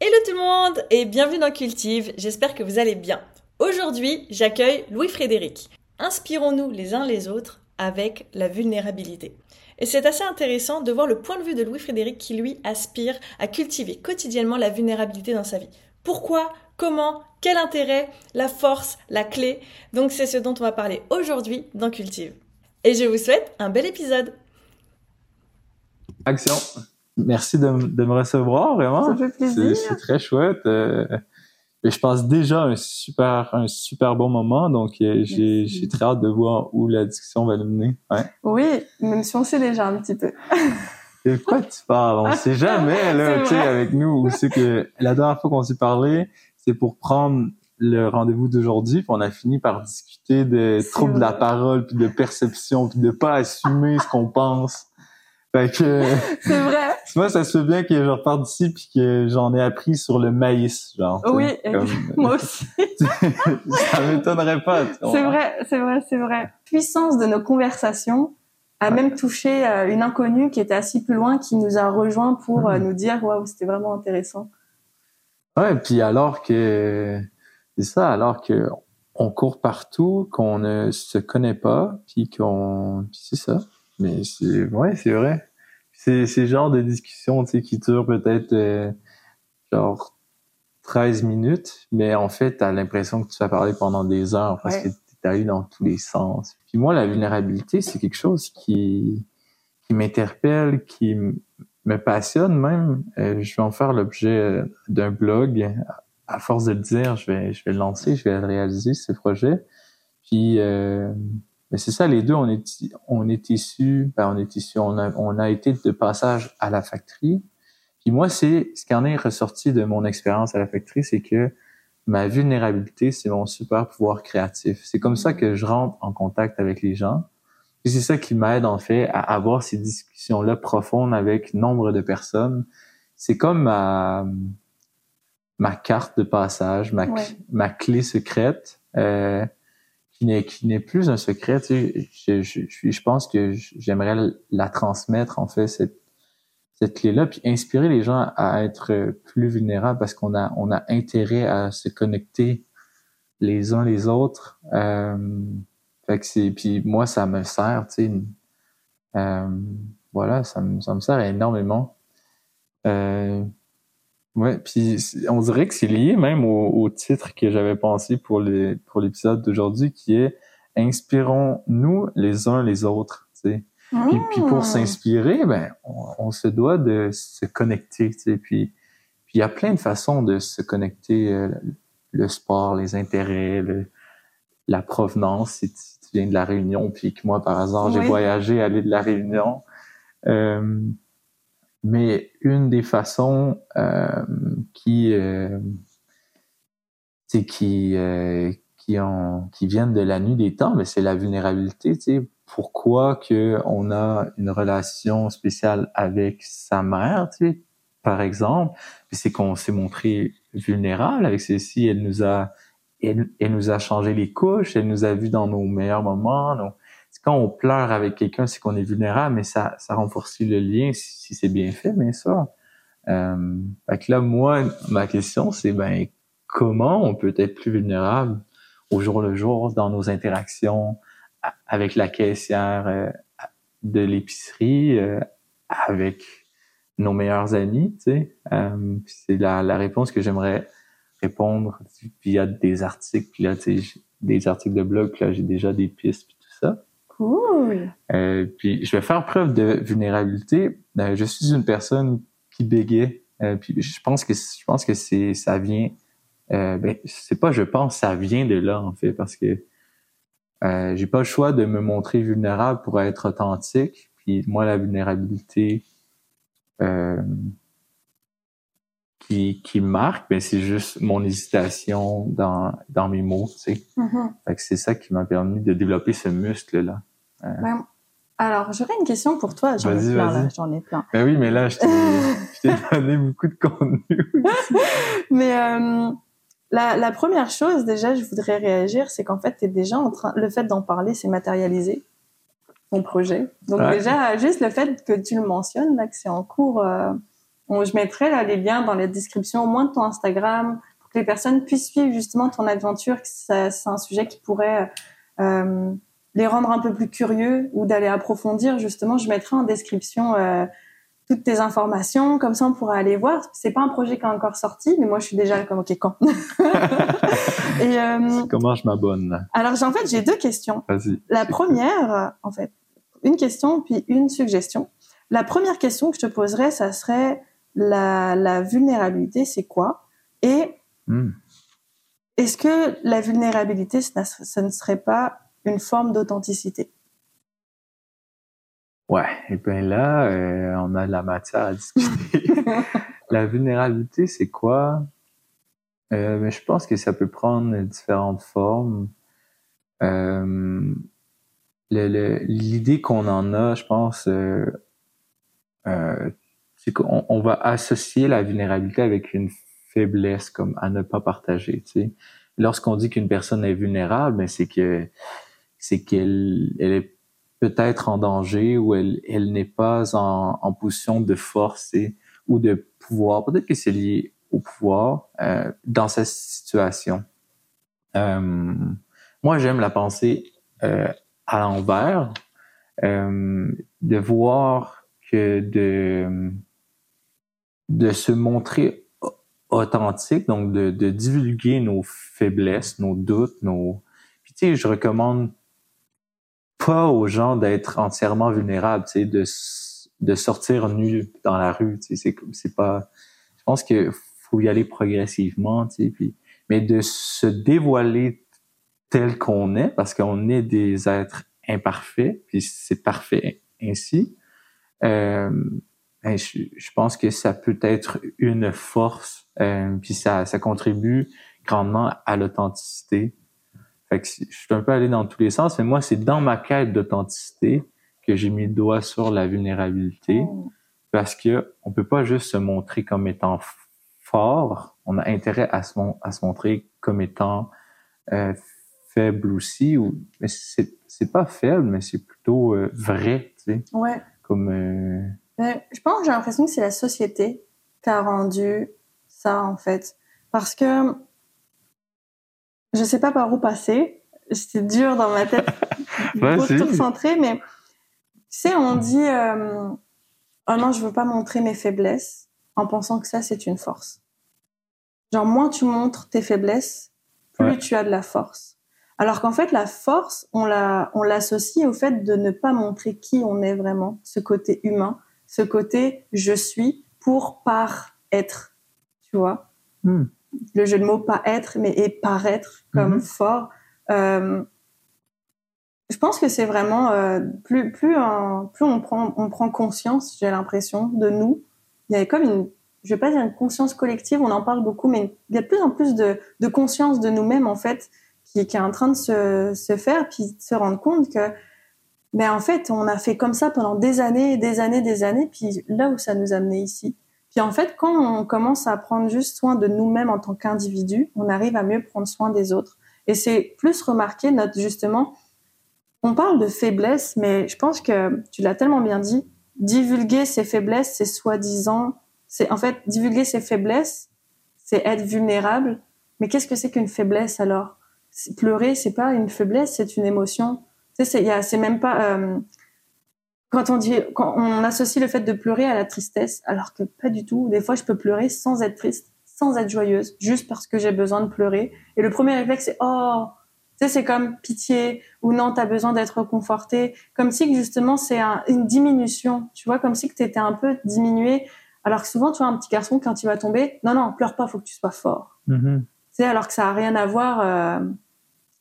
Hello tout le monde et bienvenue dans Cultive, j'espère que vous allez bien. Aujourd'hui, j'accueille Louis-Frédéric. Inspirons-nous les uns les autres avec la vulnérabilité. Et c'est assez intéressant de voir le point de vue de Louis-Frédéric qui, lui, aspire à cultiver quotidiennement la vulnérabilité dans sa vie. Pourquoi? Comment? Quel intérêt? La force? La clé? Donc c'est ce dont on va parler aujourd'hui dans Cultive. Et je vous souhaite un bel épisode. Action. Merci de, de me recevoir, vraiment. Ça fait plaisir. C'est très chouette. Euh, et je passe déjà un super, un super bon moment, donc euh, j'ai très hâte de voir où la discussion va nous mener. Ouais. Oui, même si on sait déjà un petit peu. De quoi tu parles? On sait jamais, là, tu sais, avec nous. C'est que la dernière fois qu'on s'est parlé, c'est pour prendre le rendez-vous d'aujourd'hui, puis on a fini par discuter de troubles de la parole, puis de perception, puis de pas assumer ce qu'on pense. Fait que, C'est vrai. moi, ça se fait bien que je reparte d'ici, puis que j'en ai appris sur le maïs, genre. Oui, comme- Moi aussi. ça m'étonnerait pas. C'est vrai, c'est vrai, c'est vrai. Puissance de nos conversations a même touché euh, une inconnue qui était assise plus loin, qui nous a rejoint pour euh, nous dire waouh, c'était vraiment intéressant. Ouais, puis alors que c'est ça, alors que on court partout, qu'on ne se connaît pas, puis qu'on c'est ça. Mais c'est ouais, c'est vrai. C'est c'est le genre de discussion, tu sais, qui dure peut-être euh, genre 13 minutes, mais en fait, t'as l'impression que tu vas parler pendant des heures parce Ouais. que t'as eu dans tous les sens. Puis moi, la vulnérabilité, c'est quelque chose qui qui m'interpelle, qui me passionne même. Euh, je vais en faire l'objet euh, d'un blog. À force de le dire, je vais, je vais le lancer, je vais le réaliser, ce projet. Puis, euh, mais c'est ça, les deux, on est, on est issus, ben, on est issus, on a, on a été de passage à la factory. Puis moi, c'est, ce qui en est ressorti de mon expérience à la factory, c'est que ma vulnérabilité, c'est mon super pouvoir créatif. C'est comme ça que je rentre en contact avec les gens. Et c'est ça qui m'aide en fait à avoir ces discussions-là profondes avec nombre de personnes. C'est comme ma, ma carte de passage, ma, Ouais. ma clé secrète, euh, qui n'est qui n'est plus un secret. Tu sais, je, je, je, pense que j'aimerais la transmettre en fait cette cette clé-là, puis inspirer les gens à être plus vulnérables parce qu'on a on a intérêt à se connecter les uns les autres. Euh, fait que c'est puis moi ça me sert, tu sais. Euh, voilà, ça me ça me sert énormément. Euh, ouais, puis on dirait que c'est lié même au, au titre que j'avais pensé pour les pour l'épisode d'aujourd'hui qui est inspirons-nous les uns les autres, tu sais. Puis, puis pour Mmh. s'inspirer, ben on, on se doit de se connecter, tu sais. Puis puis il y a plein de façons de se connecter, euh, le sport, les intérêts, le- la provenance. Si tu, tu viens de la Réunion, puis que moi par hasard j'ai voyagé aller de la Réunion. Euh, mais une des façons euh, qui euh, qui euh, qui ont qui viennent de la nuit des temps, mais c'est la vulnérabilité. Tu sais, pourquoi que on a une relation spéciale avec sa mère, tu sais, par exemple, c'est qu'on s'est montré vulnérable avec celle-ci. Elle nous a elle, elle nous a changé les couches, elle nous a vus dans nos meilleurs moments. Quand on pleure avec quelqu'un, c'est qu'on est vulnérable, mais ça, ça renforce le lien si, c'est bien fait, bien sûr. Euh, que là, moi, ma question, c'est ben comment on peut être plus vulnérable au jour le jour dans nos interactions avec la caissière euh, de l'épicerie, euh, avec nos meilleurs amis, c'est la, réponse que j'aimerais répondre via des articles, puis là, tu sais, des articles de blog, puis là, j'ai déjà des pistes, puis tout ça. Cool. Euh, puis je vais faire preuve de vulnérabilité. Euh, je suis une personne qui bégait. Euh, puis je pense que je pense que c'est ça vient. Ben c'est pas je pense ça vient de là en fait parce que j'ai pas le choix de me montrer vulnérable pour être authentique. Puis moi la vulnérabilité qui qui me marque, ben c'est juste mon hésitation dans dans mes mots. Tu sais. Mhm. Fait que c'est ça qui m'a permis de développer ce muscle Ben, alors, j'aurais une question pour toi. J'en ai plein, là. J'en ai plein. Ben oui, mais là, je t'ai, donné beaucoup de contenu. Mais euh, la, la première chose, déjà, je voudrais réagir, c'est qu'en fait, tu es déjà en train. Le fait d'en parler, c'est matérialisé ton projet. Donc, déjà, juste le fait que tu le mentionnes, là, que c'est en cours euh, je mettrai là les liens dans la description au moins de ton Instagram pour que les personnes puissent suivre justement ton aventure. C'est un sujet qui pourrait euh, les rendre un peu plus curieux ou d'aller approfondir. Justement, je mettrai en description euh, toutes tes informations, comme ça on pourra aller voir. C'est pas un projet qui est encore sorti, mais moi je suis déjà comme ok quand. Et euh, comment je m'abonne? Alors en fait j'ai deux questions. La première, en fait, une question puis une suggestion. La première question que je te poserais, ça serait la, la vulnérabilité, c'est quoi? Et hmm. est-ce que la vulnérabilité, ça ne serait pas une forme d'authenticité Ouais, et bien là, euh, on a de la matière à discuter. la vulnérabilité, c'est quoi? Euh, mais je pense que ça peut prendre différentes formes. Euh, L'idée qu'on en a, je pense, c'est qu'on on va associer la vulnérabilité avec une faiblesse, comme à ne pas partager. Tu sais. Lorsqu'on dit qu'une personne est vulnérable, ben, c'est que c'est qu'elle elle est peut-être en danger ou elle, elle n'est pas en, en, position de force ou de pouvoir. Peut-être que c'est lié au pouvoir euh, dans cette situation. Euh, moi, j'aime la pensée euh, à l'envers, de voir que de, de se montrer authentique, donc de, de divulguer nos faiblesses, nos doutes, nos... Puis tu sais, je recommande pas aux gens d'être entièrement vulnérables, tu sais, de, de sortir nu dans la rue, tu sais, c'est, pas... Je pense que faut y aller progressivement, tu sais, puis... Mais de se dévoiler tel qu'on est, parce qu'on est des êtres imparfaits, puis c'est parfait ainsi, euh, ben, je, je, pense que ça peut être une force, euh, puis ça, ça contribue grandement à l'authenticité. Fait que je suis un peu allé dans tous les sens, mais moi, c'est dans ma quête d'authenticité que j'ai mis le doigt sur la vulnérabilité, oh. parce que on peut pas juste se montrer comme étant fort, on a intérêt à se, à se montrer comme étant euh, faible aussi, ou mais c'est c'est pas faible, mais c'est plutôt euh, vrai, tu sais. Ouais. Comme. Euh... Ben, je pense, j'ai l'impression que c'est la société qui a rendu ça en fait, parce que je sais pas par où passer. C'était dur dans ma tête, beaucoup tout centré, mais tu sais, on dit euh, oh non, je veux pas montrer mes faiblesses en pensant que ça c'est une force. Genre moins tu montres tes faiblesses, plus tu as de la force. Alors qu'en fait, la force, on la, on l'associe au fait de ne pas montrer qui on est vraiment, ce côté humain, ce côté je suis pour par être, tu vois. Hmm. Le jeu de mots pas être, mais et paraître comme hmm. fort. Euh, je pense que c'est vraiment euh, plus plus plus on prend on prend conscience, j'ai l'impression de nous. Il y a comme une je vais pas dire une conscience collective, on en parle beaucoup, mais il y a de plus en plus de, de conscience de nous-mêmes en fait qui, qui, est en train de se, se faire, puis se rendre compte que, ben en fait, on a fait comme ça pendant des années, des années, des années, puis là où ça nous a amené ici. Puis en fait, quand on commence à prendre juste soin de nous-mêmes en tant qu'individus, on arrive à mieux prendre soin des autres. Et c'est plus remarqué notre justement. On parle de faiblesse, mais je pense que tu l'as tellement bien dit. Divulguer ses faiblesses, c'est soi-disant, c'est en fait divulguer ses faiblesses, c'est être vulnérable. Mais qu'est-ce que c'est qu'une faiblesse alors? Pleurer, c'est pas une faiblesse, c'est une émotion. Tu sais, c'est même pas euh, quand on dit quand on associe le fait de pleurer à la tristesse, alors que pas du tout. Des fois, je peux pleurer sans être triste, sans être joyeuse, juste parce que j'ai besoin de pleurer. Et le premier réflexe, c'est oh, tu sais, c'est comme pitié ou non, t'as besoin d'être conforté, comme si justement c'est une diminution. Tu vois, comme si que t'étais un peu diminué. Alors que souvent, tu vois, un petit garçon quand il va tomber, non, non, pleure pas, faut que tu sois fort. Mm-hmm. Tu sais, alors que ça a rien à voir. Euh,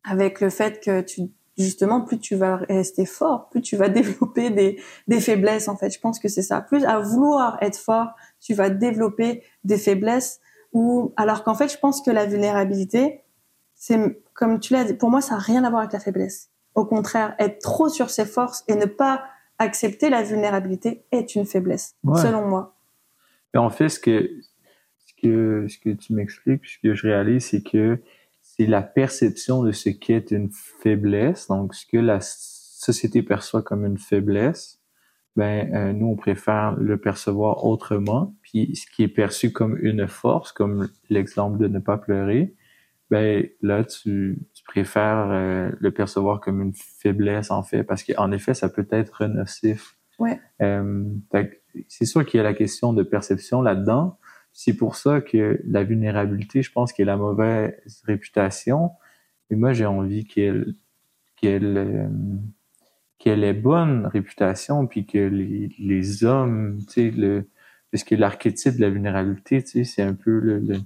avec le fait que tu justement plus tu vas rester fort, plus tu vas développer des, des faiblesses en fait. Je pense que c'est ça. Plus à vouloir être fort, tu vas développer des faiblesses ou alors qu'en fait, je pense que la vulnérabilité c'est comme tu l'as dit pour moi ça n'a rien à voir avec la faiblesse. Au contraire, être trop sur ses forces et ne pas accepter la vulnérabilité est une faiblesse selon moi. Et en fait ce que ce que ce que tu m'expliques, ce que je réalise c'est que c'est la perception de ce qu'est une faiblesse, donc ce que la société perçoit comme une faiblesse, ben euh, nous on préfère le percevoir autrement. Puis ce qui est perçu comme une force, comme l'exemple de ne pas pleurer, ben là tu, tu préfères euh, le percevoir comme une faiblesse en fait, parce qu'en effet ça peut être nocif. Ouais. Euh, c'est sûr qu'il y a la question de perception là-dedans. C'est pour ça que la vulnérabilité, je pense, qu'elle a mauvaise réputation. Et moi, j'ai envie qu'elle qu'elle euh, qu'elle ait bonne réputation, puis que les, les hommes, tu sais, le parce que l'archétype de la vulnérabilité, tu sais, c'est un peu le,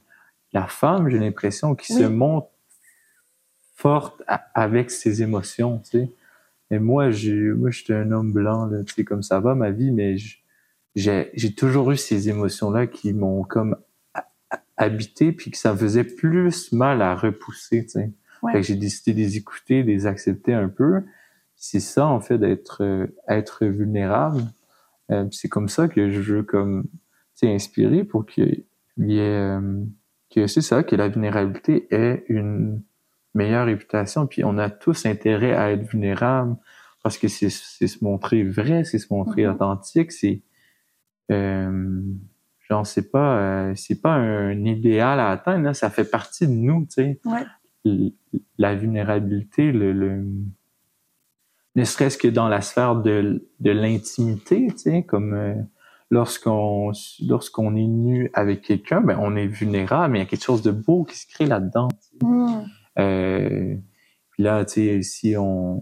la femme, j'ai l'impression, qui se montre forte avec ses émotions, tu sais. Et moi, j'ai, moi, j'étais un homme blanc, là, tu sais, comme ça va ma vie, mais j'ai, j'ai toujours eu ces émotions-là qui m'ont comme habité, puis que ça me faisait plus mal à repousser, tu sais. Fait que j'ai décidé de les écouter, de les accepter un peu. C'est ça, en fait, d'être euh, être vulnérable. Euh, c'est comme ça que je veux comme inspirer pour qu'il y ait euh, que c'est ça, que la vulnérabilité ait une meilleure réputation. Puis on a tous intérêt à être vulnérable parce que c'est se montrer vrai, c'est se montrer mm-hmm. authentique, c'est genre c'est pas euh, c'est pas un idéal à atteindre, là, ça fait partie de nous, tu sais. Ouais la vulnérabilité, le, le ne serait-ce que dans la sphère de, de l'intimité, tu sais, comme euh, lorsqu'on lorsqu'on est nu avec quelqu'un, ben on est vulnérable, mais il y a quelque chose de beau qui se crée là-dedans. Mm. Euh, puis là, tu sais, si on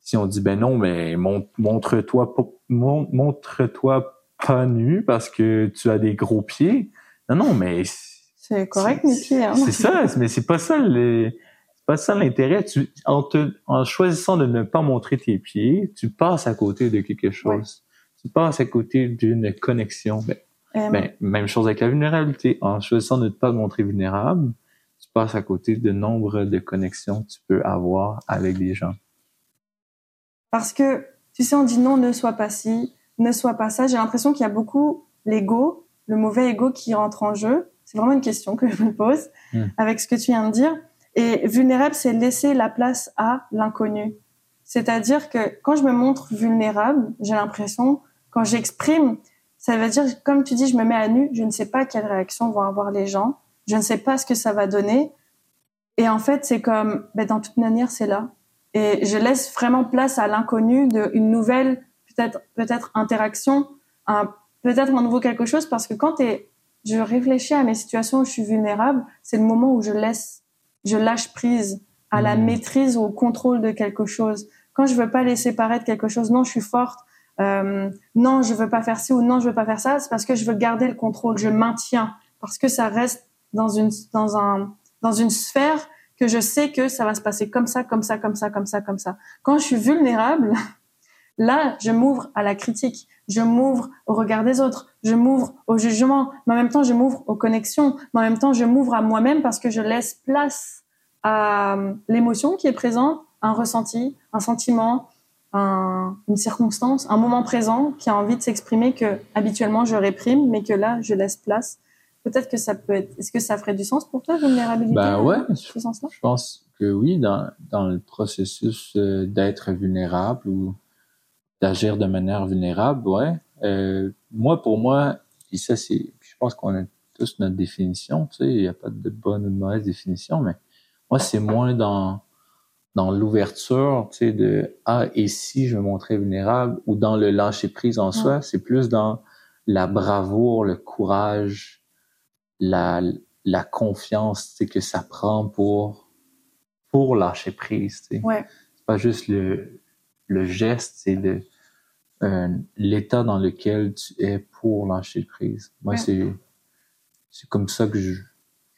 si on dit ben non, mais montre-toi montre-toi pas nu parce que tu as des gros pieds. Non, non, mais c'est correct, Mickey. Hein? C'est ça, mais c'est pas ça le, pas ça l'intérêt. Tu, en, te, en choisissant de ne pas montrer tes pieds, tu passes à côté de quelque chose. Tu passes à côté d'une connexion. Ben, euh, ben, même chose avec la vulnérabilité. En choisissant de ne pas te montrer vulnérable, tu passes à côté de nombre de connexions que tu peux avoir avec des gens. Parce que, tu sais, on dit non, ne sois pas ci, ne sois pas ça. J'ai l'impression qu'il y a beaucoup l'ego, le mauvais ego qui rentre en jeu c'est vraiment une question que je me pose hmm. avec ce que tu viens de dire. Et vulnérable, c'est laisser la place à l'inconnu. C'est-à-dire que quand je me montre vulnérable, j'ai l'impression, quand j'exprime, ça veut dire, comme tu dis, je me mets à nu, je ne sais pas quelle réaction vont avoir les gens, je ne sais pas ce que ça va donner. Et en fait, c'est comme, ben, dans toute manière, c'est là. Et je laisse vraiment place à l'inconnu d'une nouvelle, peut-être, peut-être interaction, peut-être un nouveau quelque chose, parce que quand es je réfléchis à mes situations où je suis vulnérable, c'est le moment où je laisse, je lâche prise à la hmm. maîtrise ou au contrôle de quelque chose. Quand je veux pas laisser paraître quelque chose, non, je suis forte, euh, non, je veux pas faire ci ou non, je veux pas faire ça, c'est parce que je veux garder le contrôle, je maintiens parce que ça reste dans une dans un dans une sphère que je sais que ça va se passer comme ça, comme ça, comme ça, comme ça, comme ça. Quand je suis vulnérable, Là, je m'ouvre à la critique, je m'ouvre au regard des autres, je m'ouvre au jugement, mais en même temps, je m'ouvre aux connexions, mais en même temps, je m'ouvre à moi-même parce que je laisse place à euh, l'émotion qui est présente, un ressenti, un sentiment, une circonstance, un moment présent qui a envie de s'exprimer que habituellement je réprime, mais que là, je laisse place. Peut-être que ça peut être. Est-ce que ça ferait du sens pour toi, vulnérabilité Ben ouais, je, je pense que oui, dans, dans le processus euh, d'être vulnérable ou d'agir de manière vulnérable, ouais. Euh, moi, pour moi, et ça, c'est, je pense qu'on a tous notre définition, tu sais, il n'y a pas de bonne ou de mauvaise définition, mais moi, c'est moins dans, dans l'ouverture, tu sais, de, ah, et si je me montrais vulnérable, ou dans le lâcher prise en soi, c'est plus dans la bravoure, le courage, la, la confiance, tu sais, que ça prend pour, pour lâcher prise, tu sais. Ouais. C'est pas juste le, le geste, c'est le, euh, l'état dans lequel tu es pour lâcher prise. Moi, c'est c'est comme ça que je, je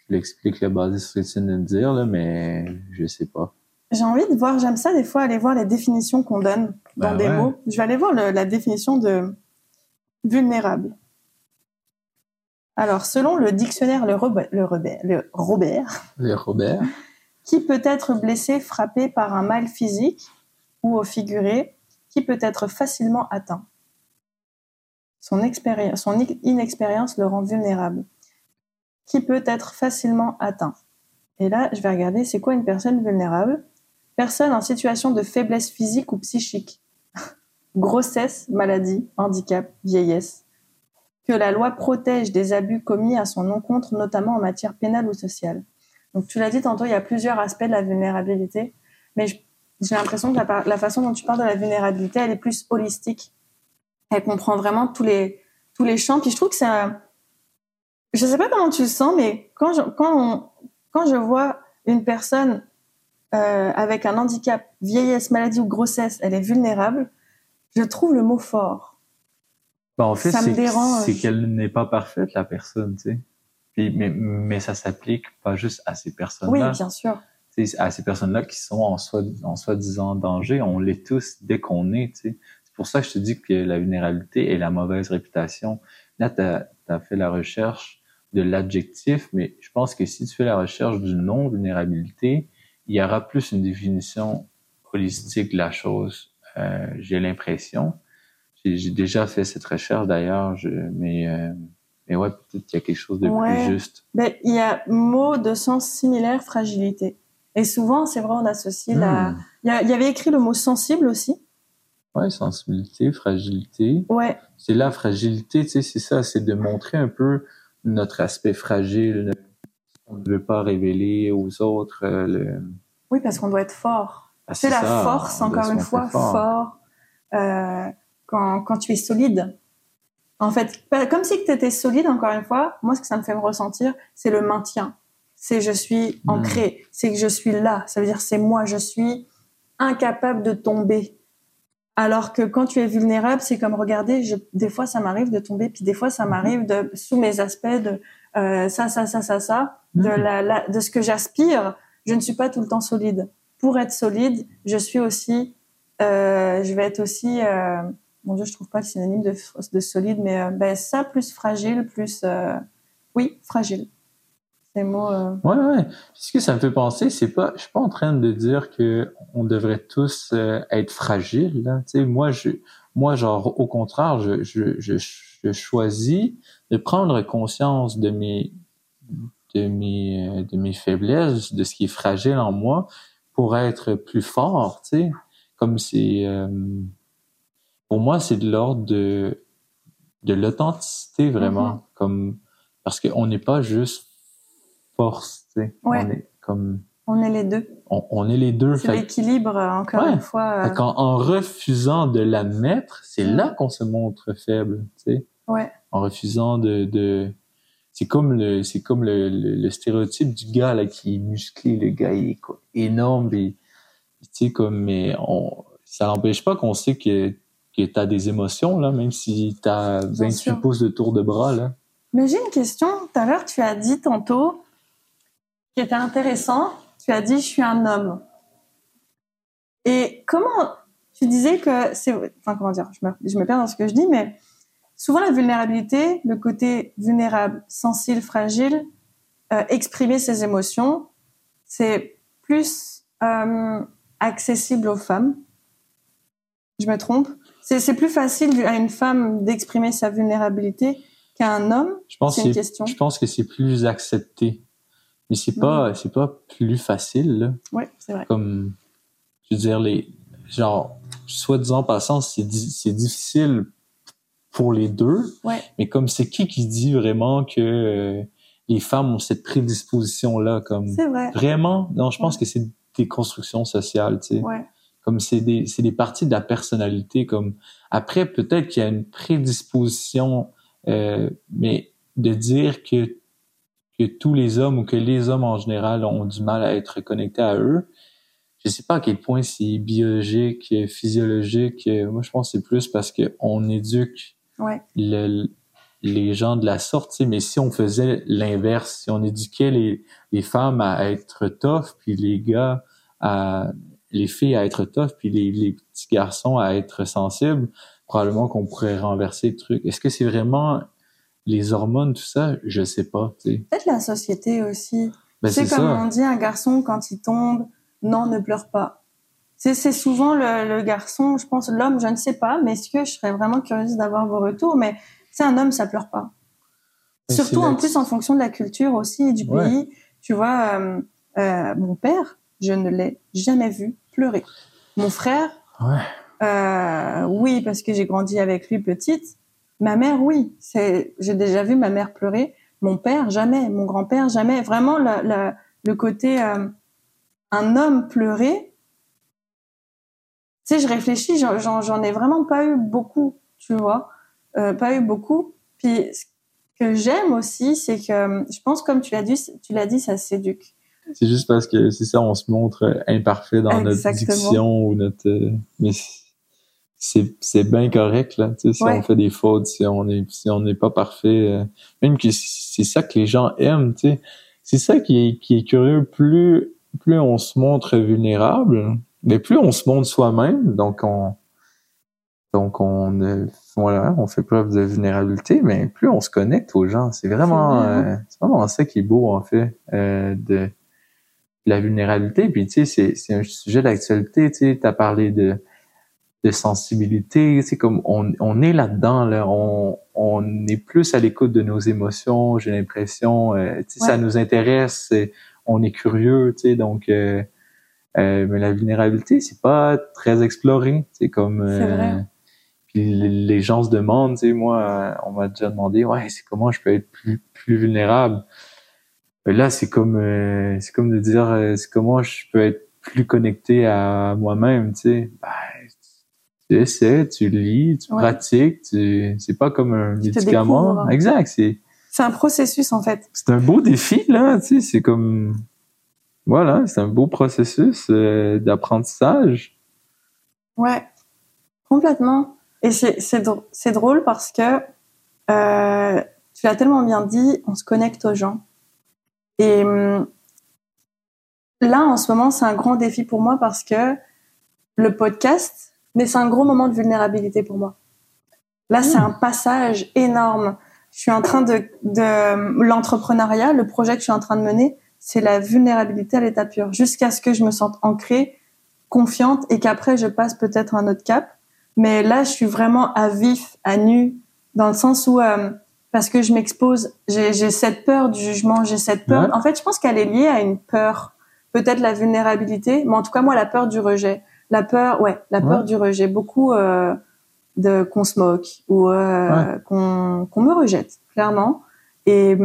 l'explique la base chrétienne de dire, là, mais je sais pas. J'ai envie de voir, j'aime ça des fois aller voir les définitions qu'on donne dans ben des mots. Je vais aller voir la définition de vulnérable. Alors, selon le dictionnaire le, Robert, le, Robert, le Robert, qui peut être blessé, frappé par un mal physique ou au figuré, qui peut être facilement atteint. Son, son inexpérience le rend vulnérable. Qui peut être facilement atteint. Et là, je vais regarder, c'est quoi une personne vulnérable? Personne en situation de faiblesse physique ou psychique. grossesse, maladie, handicap, vieillesse, que la loi protège des abus commis à son encontre, notamment en matière pénale ou sociale. Donc tu l'as dit tantôt, il y a plusieurs aspects de la vulnérabilité, mais j'ai l'impression que la, la, façon dont tu parles de la vulnérabilité, elle est plus holistique. Elle comprend vraiment tous les tous les champs. Puis je trouve que c'est un... Je sais pas comment tu le sens, mais quand je, quand quand je vois une personne euh, avec un handicap, vieillesse, maladie ou grossesse, elle est vulnérable, je trouve le mot fort. Ben, en fait, c'est qu'elle n'est pas parfaite, la personne, tu sais. Puis, mais, mais ça s'applique pas juste à ces personnes-là. Oui, bien sûr. À ces personnes-là qui sont en soi, en soi-disant danger, on l'est tous dès qu'on est. C'est pour ça que je te dis que la vulnérabilité et la mauvaise réputation. Là, tu as, fait la recherche de l'adjectif, mais je pense que si tu fais la recherche du non-vulnérabilité, il y aura plus une définition holistique de la chose. Euh, j'ai l'impression. J'ai déjà fait cette recherche d'ailleurs, mais euh, mais ouais, peut-être qu'il y a quelque chose de plus juste. Ben, il y a mot de sens similaire, fragilité. Et souvent, c'est vrai, on associe la. Hmm. Il y, avait écrit le mot sensible aussi. Ouais, sensibilité, fragilité. Ouais. C'est la fragilité, tu sais, c'est ça, c'est de montrer un peu notre aspect fragile. On ne veut pas révéler aux autres euh, le. Oui, parce qu'on doit être fort. Ah, c'est la force, encore une fois, fort, euh, quand, quand tu es solide. En fait, comme si tu étais solide, encore une fois, moi, ce que ça me fait me ressentir, c'est le maintien. C'est je suis hmm. ancré. C'est que je suis là. Ça veut dire c'est moi. Je suis incapable de tomber. Alors que quand tu es vulnérable, c'est comme regarder, je, des fois ça m'arrive de tomber, puis des fois ça m'arrive de sous mes aspects de euh, ça, ça, ça, ça, ça, de hmm. la, de ce que j'aspire. Je ne suis pas tout le temps solide. Pour être solide, je suis aussi, euh, je vais être aussi euh, mon Dieu, je trouve pas le synonyme de, de solide, mais euh, ben, ça plus fragile, plus oui, fragile. Ces mots. Euh... Ouais, ouais. Ce que ça me fait penser, c'est pas, je suis pas en train de dire que on devrait tous euh, être fragiles. Tu sais, moi, je, moi, genre, au contraire, je, je, je, je choisis de prendre conscience de mes, de mes, de mes faiblesses, de ce qui est fragile en moi, pour être plus fort. Tu sais, comme c'est pour moi, c'est de l'ordre de, de l'authenticité vraiment, mm-hmm. comme parce qu'on n'est pas juste force, tu sais. On est comme on est les deux. On, est les deux. C'est l'équilibre, encore une fois. Euh... En, refusant de l'admettre, c'est là mm. qu'on se montre faible, tu sais. Ouais. En refusant de, de... c'est comme le c'est comme le, le, stéréotype du gars là qui est musclé, le gars il est quoi, énorme et tu sais comme mais on ça n'empêche pas qu'on sait que que tu as des émotions, là, même si tu as 28 pouces de tour de bras. Là. Mais j'ai une question. Tout à l'heure, tu as dit tantôt, qui était intéressant, tu as dit, je suis un homme. Et comment, tu disais que c'est, enfin, comment dire, je me, je me perds dans ce que je dis, mais souvent la vulnérabilité, le côté vulnérable, sensible, fragile, euh, exprimer ses émotions, c'est plus euh, accessible aux femmes. Je me trompe? C'est plus facile à une femme d'exprimer sa vulnérabilité qu'à un homme? Pense. Je pense que c'est plus accepté, mais c'est pas c'est pas plus facile. Oui, c'est vrai. Comme je veux dire les genre soit disant passant c'est c'est difficile pour les deux. Ouais. Mais comme c'est qui qui dit vraiment que euh, les femmes ont cette prédisposition là comme C'est vrai. Vraiment Non, je pense que c'est des constructions sociales, tu sais. Ouais comme c'est des c'est des parties de la personnalité comme après peut-être qu'il y a une prédisposition euh, mais de dire que que tous les hommes ou que les hommes en général ont du mal à être connectés à eux je sais pas à quel point c'est biologique physiologique moi je pense que c'est plus parce que on éduque ouais. le, les gens de la sorte, mais si on faisait l'inverse, si on éduquait les, les femmes à être tough, puis les gars à les filles à être tough puis les, les petits garçons à être sensibles, probablement qu'on pourrait renverser le truc. Est-ce que c'est vraiment les hormones, tout ça? Je sais pas. Peut-être la société aussi. Ben, c'est comme on dit, un garçon, quand il tombe, non, ne pleure pas. C'est souvent le, le, garçon, je pense, l'homme, je ne sais pas, mais est-ce que je serais vraiment curieuse d'avoir vos retours, mais c'est un homme, ça pleure pas. Ben, Surtout en plus en fonction de la culture aussi du pays. Tu vois, euh, euh, mon père, je ne l'ai jamais vu pleurer. Mon frère, euh, oui, parce que j'ai grandi avec lui petite. Ma mère, oui. C'est, j'ai déjà vu ma mère pleurer. Mon père, jamais. Mon grand-père, jamais. Vraiment, le, le, côté euh, un homme pleurer. Tu sais, je réfléchis, j'en, j'en ai vraiment pas eu beaucoup, tu vois, euh, pas eu beaucoup. Puis ce que j'aime aussi, c'est que je pense, comme tu l'as dit, tu l'as dit, ça s'éduque. C'est juste parce que c'est ça, on se montre imparfait dans notre diction ou notre. mais c'est c'est bien correct là tu sais, si on fait des fautes si on est si on n'est pas parfait euh, même que c'est ça que les gens aiment tu sais. C'est ça qui est qui est curieux. Plus plus on se montre vulnérable mais plus on se montre soi-même donc on donc on euh, voilà on fait preuve de vulnérabilité mais plus on se connecte aux gens. C'est vraiment euh, c'est vraiment ça qui est beau en fait de la vulnérabilité. Puis tu sais c'est c'est un sujet d'actualité tu sais. T'as parlé de de sensibilité. C'est comme on, on est là-dedans, là. On, on est plus à l'écoute de nos émotions, j'ai l'impression. Euh, Ça nous intéresse, on est curieux, tu sais, donc euh, euh, mais la vulnérabilité, c'est pas très exploré. C'est comme euh, puis les gens se demandent, tu sais, moi, on m'a déjà demandé, ouais, c'est comment je peux être plus, plus vulnérable. là, c'est comme c'est comme de dire, c'est comment je peux être plus connecté à moi-même, tu sais. Ben, tu essaies, tu lis, tu pratiques, tu, c'est pas comme un médicament. Exact, c'est. C'est un processus, en fait. C'est un beau défi, là, tu sais, c'est comme, voilà, c'est un beau processus euh, d'apprentissage. Ouais, complètement. Et c'est, c'est, drôle parce que, euh, tu l'as tellement bien dit, on se connecte aux gens. Et hum, là, en ce moment, c'est un grand défi pour moi parce que le podcast, mais c'est un gros moment de vulnérabilité pour moi. Là, c'est un passage énorme. Je suis en train de, de l'entrepreneuriat, le projet que je suis en train de mener, c'est la vulnérabilité à l'état pur, jusqu'à ce que je me sente ancrée, confiante, et qu'après je passe peut-être un autre cap. Mais là, je suis vraiment à vif, à nu, dans le sens où euh, parce que je m'expose, j'ai cette peur du jugement, j'ai cette peur. En fait, je pense qu'elle est liée à une peur, peut-être la vulnérabilité, mais en tout cas moi la peur du rejet la peur, ouais, la peur du rejet. Beaucoup euh, de qu'on se moque ou euh, qu'on qu'on me rejette, clairement. Et,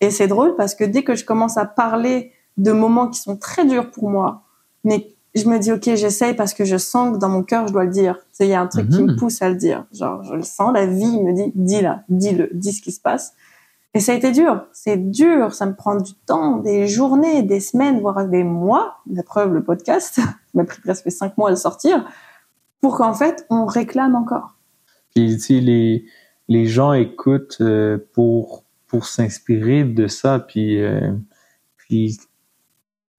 et c'est drôle parce que dès que je commence à parler de moments qui sont très durs pour moi, mais je me dis ok, j'essaye parce que je sens que dans mon cœur je dois le dire. il y a un truc qui me mhm. pousse à le dire. Genre je le sens, la vie me dit dis là, dis-le, dis ce qui se passe. Et ça a été dur. C'est dur. Ça me prend du temps, des journées, des semaines, voire des mois. La preuve, le podcast m'a pris presque cinq mois à le sortir pour qu'en fait, on réclame encore. Puis, tu les, les gens écoutent euh, pour, pour s'inspirer de ça, puis, euh, puis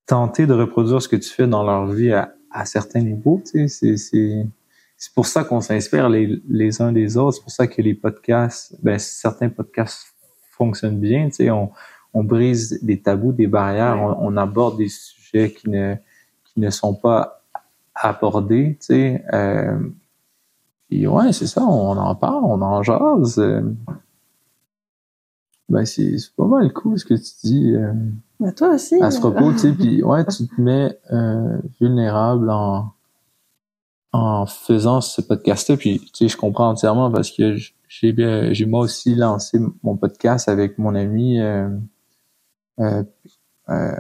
tenter de reproduire ce que tu fais dans leur vie à, à certains niveaux. Tu c'est, c'est pour ça qu'on s'inspire les, les uns des autres. C'est pour ça que les podcasts, ben, certains podcasts fonctionne bien. Tu sais, on, on brise des tabous, des barrières, on, aborde des sujets qui ne, qui ne sont pas abordés. Tu sais. Euh, ouais, c'est ça, on en parle, on en jase. Euh. ben, c'est pas mal cool ce que tu dis. Euh, ben, toi aussi. À ce propos, tu sais, puis ouais, tu te mets vulnérable en en faisant ce podcast-là, puis tu sais, je comprends entièrement parce que j'ai j'ai moi aussi lancé mon podcast avec mon ami. Euh, euh, euh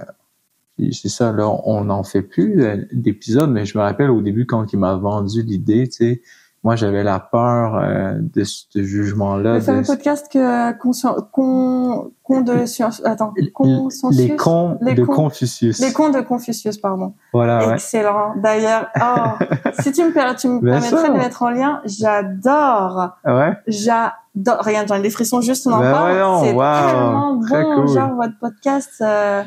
c'est ça, là, on n'en fait plus euh, d'épisodes, mais je me rappelle au début quand il m'a vendu l'idée, tu sais, moi j'avais la peur euh, de ce jugement-là. Le fameux podcast que con, con de attends, les cons de Confucius. Les cons de Confucius, pardon. Voilà. Excellent. D'ailleurs, oh, si tu me, tu me permettrais de mettre en lien, j'adore. Ouais. J'adore. Regarde, j'ai des frissons juste on en ben parle. C'est tellement bon, genre votre podcast. Euh,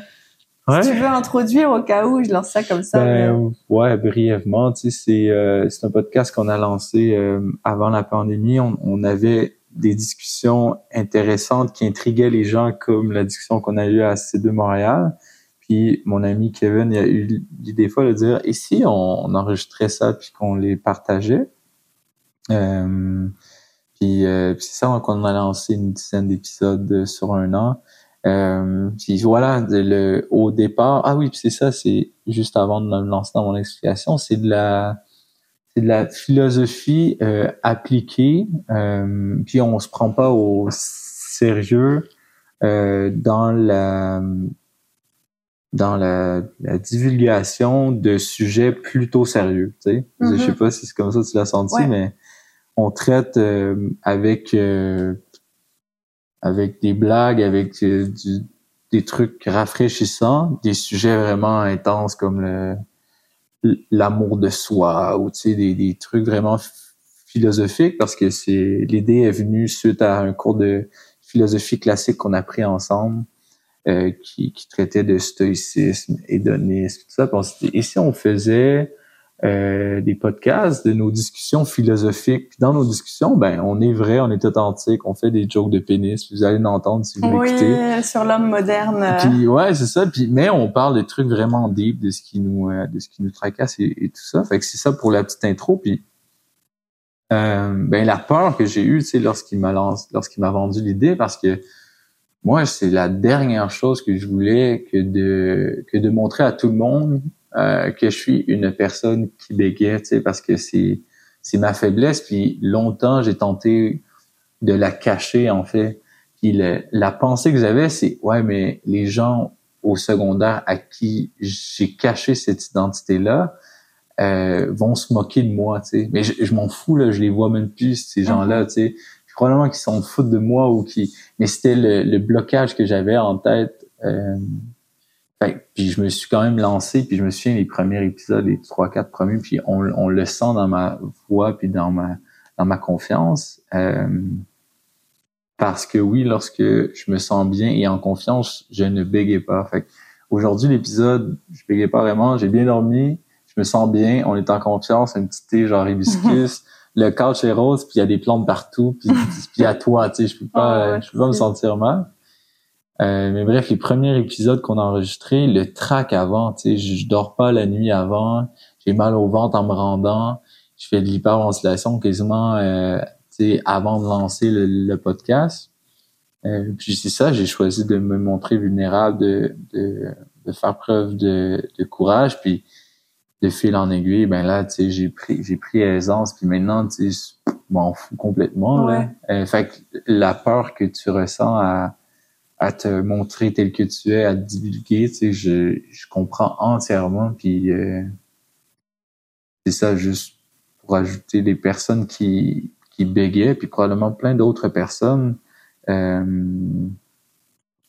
si tu veux introduire au cas où je lance ça comme ça. Ben, ouais, brièvement, tu sais, c'est euh, c'est un podcast qu'on a lancé euh, avant la pandémie. On, on, avait des discussions intéressantes qui intriguaient les gens, comme la discussion qu'on a eue à C2 Montréal. Puis mon ami Kevin il a eu l'idée fois de dire et si on, enregistrait ça puis qu'on les partageait. Euh, puis, euh, puis c'est ça qu'on a lancé une dizaine d'épisodes sur un an. Euh, puis voilà, le, au départ, ah oui, c'est ça, c'est juste avant de me lancer dans mon explication, c'est de la, c'est de la philosophie euh, appliquée, euh, puis on se prend pas au sérieux euh, dans la dans la, la, divulgation de sujets plutôt sérieux. Tu sais, je sais mm-hmm. pas si c'est comme ça que tu l'as senti, mais on traite euh, avec euh, avec des blagues, avec du, des trucs rafraîchissants, des sujets vraiment intenses comme l'amour de soi ou tu sais des, des trucs vraiment philosophiques parce que c'est l'idée est venue suite à un cours de philosophie classique qu'on a pris ensemble euh, qui, qui, traitait de stoïcisme, hédonisme, tout ça. et si on faisait euh, des podcasts de nos discussions philosophiques. Puis dans nos discussions, ben on est vrai, on est authentique, on fait des jokes de pénis. Vous allez l'entendre si vous oui, l'écoutez. sur l'homme moderne. Puis ouais, c'est ça. Puis mais on parle de trucs vraiment deep, de ce qui nous, euh, de ce qui nous tracasse et, tout ça. Fait que c'est ça pour la petite intro. Puis euh, ben la peur que j'ai eue, tu sais, lorsqu'il m'a lancé, lorsqu'il m'a vendu l'idée, parce que moi, c'est la dernière chose que je voulais que de que de montrer à tout le monde euh, que je suis une personne qui bégaye, tu sais, parce que c'est c'est ma faiblesse. Puis longtemps, j'ai tenté de la cacher en fait. Puis la pensée que j'avais, c'est ouais, mais les gens au secondaire à qui j'ai caché cette identité-là euh, vont se moquer de moi, tu sais. Mais je, m'en fous là, je les vois même plus ces gens-là, mm-hmm. tu sais. Probablement qu'ils sont foutent de moi ou qui. Mais c'était le, le blocage que j'avais en tête. Euh, puis je me suis quand même lancé, puis je me souviens les premiers épisodes, les trois, quatre premiers, puis on, on le sent dans ma voix, puis dans ma dans ma confiance. Euh, parce que oui, lorsque je me sens bien et en confiance, je ne bégayais pas. Fait aujourd'hui, l'épisode, je bégayais pas vraiment, j'ai bien dormi, je me sens bien, on est en confiance, un petit thé genre hibiscus, le couch est rose, puis il y a des plantes partout, puis, puis à toi, tu sais, je peux pas, je peux pas me sentir mal. Euh, mais bref, les premiers épisodes qu'on a enregistrés, le track avant, tu sais, je, dors pas la nuit avant, j'ai mal au ventre en me rendant, je fais de l'hyperventilation quasiment, euh, tu sais, avant de lancer le, podcast. Euh, puis c'est ça, j'ai choisi de me montrer vulnérable, de, de, de faire preuve de, de, courage, puis de fil en aiguille, ben là, tu sais, j'ai pris, j'ai pris aisance, puis maintenant, tu sais, m'en fous complètement. Là. Euh, fait que la peur que tu ressens à à te montrer tel que tu es, à te divulguer, tu sais, je, je comprends entièrement. Puis euh, c'est ça, juste pour ajouter des personnes qui, qui bégaient, puis probablement plein d'autres personnes. Euh,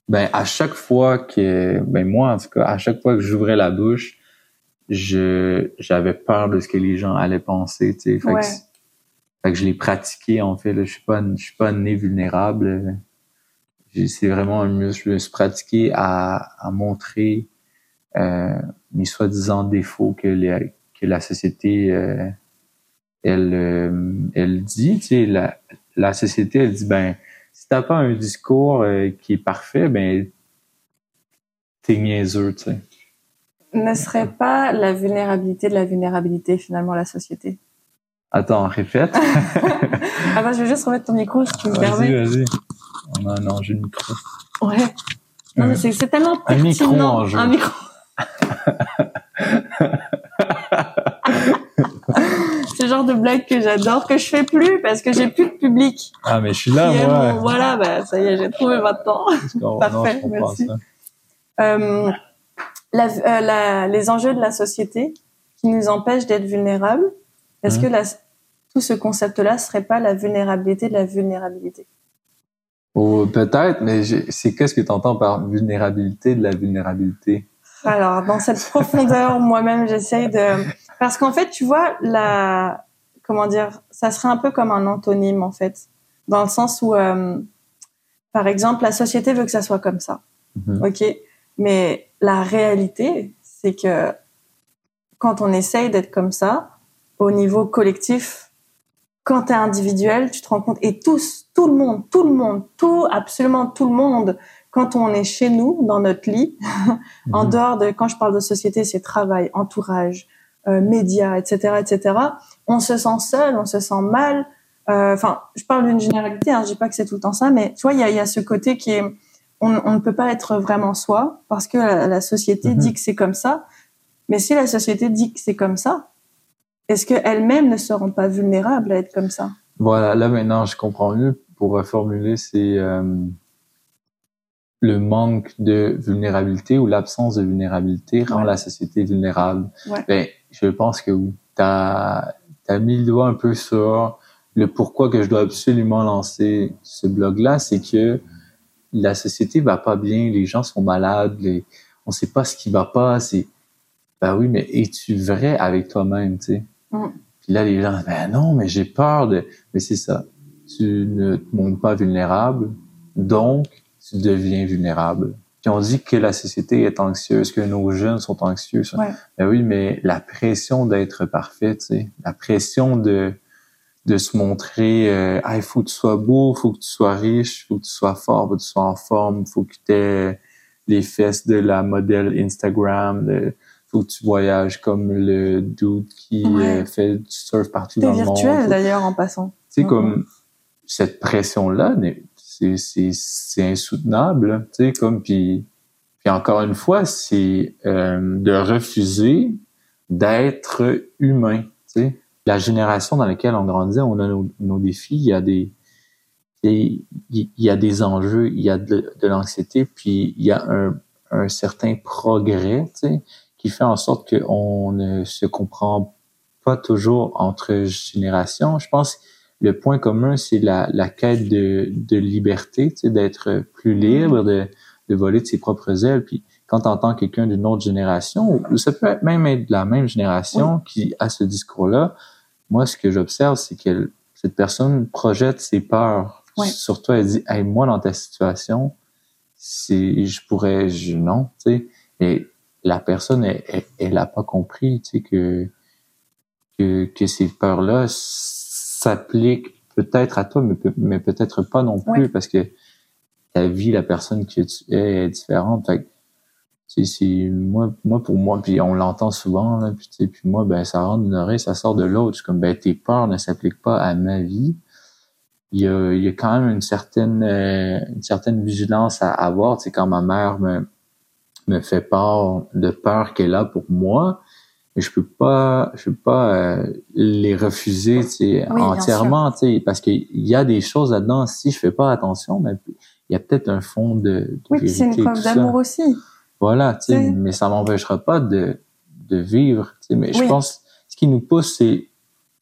ben à chaque fois que, ben moi en tout cas, à chaque fois que j'ouvrais la bouche, je j'avais peur de ce que les gens allaient penser, tu sais. Fait, que, fait que je l'ai pratiqué en fait. Là, je suis pas, je suis pas né vulnérable c'est vraiment un muscle. Je me suis pratiqué à, à montrer euh, mes soi-disant défauts que, les, que la société euh, elle euh, elle dit. Tu sais, la, la société elle dit ben si t'as pas un discours euh, qui est parfait, ben t'es niaiseux, tu sais. Ne serait pas la vulnérabilité de la vulnérabilité finalement la société Attends, répète. ah ben, je vais juste remettre ton micro si tu me permets. Vas-y, vas-y on a un enjeu micro. Ouais. Non, mais c'est, tellement Un micro en Un micro. c'est le genre de blague que j'adore, que je fais plus parce que j'ai plus de public. Ah, mais je suis là, moi. Voilà, bah, ça y est, j'ai trouvé maintenant. Parfait, merci. Euh, la, euh, la, les enjeux de la société qui nous empêchent d'être vulnérables, est-ce mmh. que la, tout ce concept-là serait pas la vulnérabilité de la vulnérabilité? Oh, peut-être, mais c'est qu'est-ce que tu entends par vulnérabilité de la vulnérabilité? Alors, dans cette profondeur, moi-même, j'essaye de... Parce qu'en fait, tu vois, la... Comment dire Ça serait un peu comme un antonyme, en fait. Dans le sens où, euh, par exemple, la société veut que ça soit comme ça. Mm-hmm. OK? Mais la réalité, c'est que quand on essaye d'être comme ça, au niveau collectif, quand tu es individuel, tu te rends compte, et tous, tout le monde, tout le monde, tout, absolument tout le monde, quand on est chez nous, dans notre lit, en mhm. dehors de, quand je parle de société, c'est travail, entourage, euh, médias, etc., etc., on se sent seul, on se sent mal. Euh, enfin, je parle d'une généralité, hein, je dis pas que c'est tout le temps ça, mais tu vois, il y a, y a, ce côté qui est, on, on, ne peut pas être vraiment soi parce que la, société mhm. dit que c'est comme ça. Mais si la société dit que c'est comme ça, est-ce qu'elles-mêmes ne seront pas vulnérables à être comme ça? Voilà, là maintenant je comprends mieux. Pour reformuler, c'est euh, le manque de vulnérabilité ou l'absence de vulnérabilité rend Ouais. la société vulnérable. Ouais. Ben, je pense que oui. T'as as mis le doigt un peu sur le pourquoi que je dois absolument lancer ce blog-là, c'est que la société va pas bien, les gens sont malades, les, on sait pas ce qui va pas. C'est ben oui, mais es-tu vrai avec toi-même, tu sais? Mm. Puis là, les gens, ben non, mais j'ai peur de. Mais c'est ça. Tu ne te montres pas vulnérable, donc tu deviens vulnérable. Puis on dit que la société est anxieuse, que nos jeunes sont anxieux. Ouais. Ben oui, mais la pression d'être parfait, tu sais, la pression de de se montrer, euh, ah, il faut que tu sois beau, faut que tu sois riche, faut que tu sois fort, faut que tu sois en forme, faut que tu aies les fesses de la modèle Instagram, de, faut que tu voyages comme le dude qui Ouais. euh, fait du surf partout dans le monde. virtuel d'ailleurs en passant. comme cette pression-là, n'est- c'est, insoutenable, tu sais, comme, puis, puis encore une fois, c'est euh, de refuser d'être humain, tu sais. La génération dans laquelle on grandit, on a nos, nos défis, il y a des il il y a des enjeux, il y a de, de l'anxiété, puis il y a un, un certain progrès, tu sais, qui fait en sorte qu'on ne se comprend pas toujours entre générations. Je pense que le point commun, c'est la, la quête de, de liberté, tu sais, d'être plus libre, de, de voler de ses propres ailes. Puis quand tu entends quelqu'un d'une autre génération, ou ça peut être même être de la même génération qui a ce discours-là, moi, ce que j'observe, c'est que cette personne projette ses peurs Ouais. sur toi. Elle dit, hey, moi, dans ta situation, c'est, je pourrais, je, non, tu sais. Et la personne, elle, elle, elle a pas compris, tu sais, que, que, que ces peurs-là s'appliquent peut-être à toi, mais, mais peut-être pas non plus, Ouais. parce que ta vie, la personne que tu es est différente. Fait c'est, c'est, moi, moi, pour moi, puis on l'entend souvent, là, puis, tu sais, puis moi, ben, ça rentre d'une oreille, ça sort de l'autre. Je comme, ben, tes peurs ne s'appliquent pas à ma vie. Il y a, il y a quand même une certaine, euh, une certaine vigilance à avoir. Tu sais, quand ma mère me, me fait part de peur qu'elle a pour moi, mais je peux pas, je peux pas euh, les refuser, tu sais, Oui, entièrement, tu sais, parce qu'il y a des choses là-dedans. Si je fais pas attention, mais il y a peut-être un fond de, de Oui, c'est une preuve d'amour aussi. Voilà, mais ça m'empêchera pas de, de vivre. Mais je Oui. pense ce qui nous pousse, c'est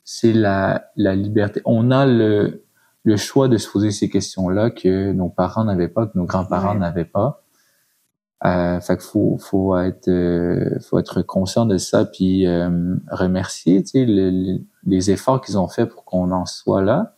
c'est la, la liberté. On a le, le choix de se poser ces questions-là que nos parents n'avaient pas, que nos grands-parents Ouais. n'avaient pas. Euh, fait faut, faut être, euh, faut être conscient de ça, puis euh, remercier, tu sais, le- le- les efforts qu'ils ont fait pour qu'on en soit là.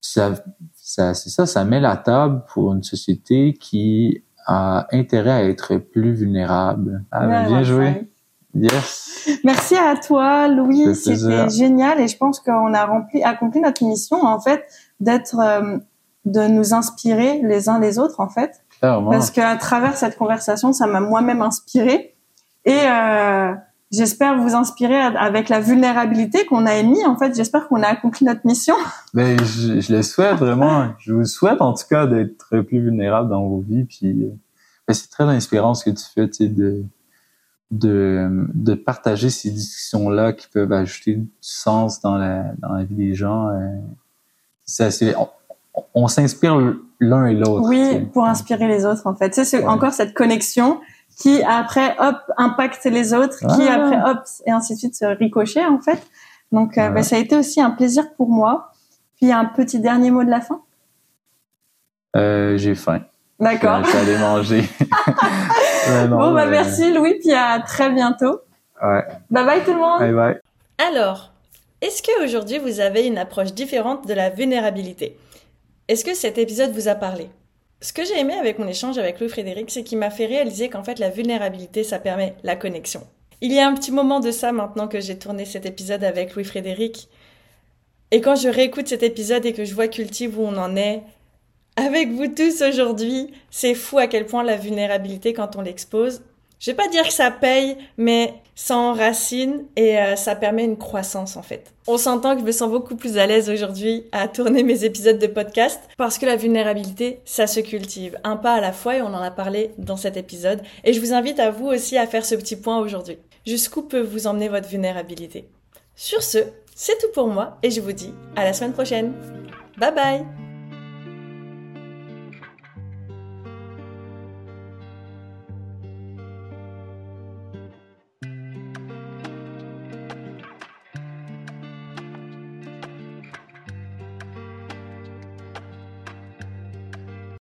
Ça, ça, c'est ça, ça met la table pour une société qui a intérêt à être plus vulnérable. Ah, ben, Ouais, bien joué. Yes. Merci à toi, Louis. C'était génial et je pense qu'on a rempli, accompli notre mission, en fait, d'être, euh, de nous inspirer les uns les autres, en fait. Clairement. Parce qu'à travers cette conversation, ça m'a moi-même inspiré et euh, j'espère vous inspirer avec la vulnérabilité qu'on a émis. En fait, j'espère qu'on a accompli notre mission. Ben, je, je le souhaite vraiment. Je vous souhaite en tout cas d'être plus vulnérable dans vos vies. Puis, euh, ben, c'est très inspirant ce que tu fais, tu sais, de, de, de partager ces discussions-là qui peuvent ajouter du sens dans la, dans la vie des gens. euh. C'est, on, on s'inspire l'un et l'autre. tu Oui, sais. pour inspirer les autres, en fait. C'est Ouais. encore cette connexion qui après, hop, impacte les autres, qui Ah. après, hop, et ainsi de suite, se ricochet, en fait. Donc, euh, ben, ça a été aussi un plaisir pour moi. Puis, un petit dernier mot de la fin? Euh, j'ai faim. D'accord. Je vais aller manger. Non, bon, bah, merci, Louis, puis à très bientôt. Ouais. Bye bye, tout le monde. Bye bye. Alors, est-ce qu'aujourd'hui vous avez une approche différente de la vulnérabilité? Est-ce que cet épisode vous a parlé? Ce que j'ai aimé avec mon échange avec Louis Frédéric, c'est qu'il m'a fait réaliser qu'en fait la vulnérabilité, ça permet la connexion. Il y a un petit moment de ça maintenant que j'ai tourné cet épisode avec Louis Frédéric. Et quand je réécoute cet épisode et que je vois Cultive où on en est, avec vous tous aujourd'hui, c'est fou à quel point la vulnérabilité, quand on l'expose, je vais pas dire que ça paye, mais ça enracine et euh, ça permet une croissance en fait. On s'entend que je me sens beaucoup plus à l'aise aujourd'hui à tourner mes épisodes de podcast parce que la vulnérabilité, ça se cultive un pas à la fois et on en a parlé dans cet épisode. Et je vous invite à vous aussi à faire ce petit point aujourd'hui. Jusqu'où peut vous emmener votre vulnérabilité? Sur ce, c'est tout pour moi et je vous dis à la semaine prochaine. Bye bye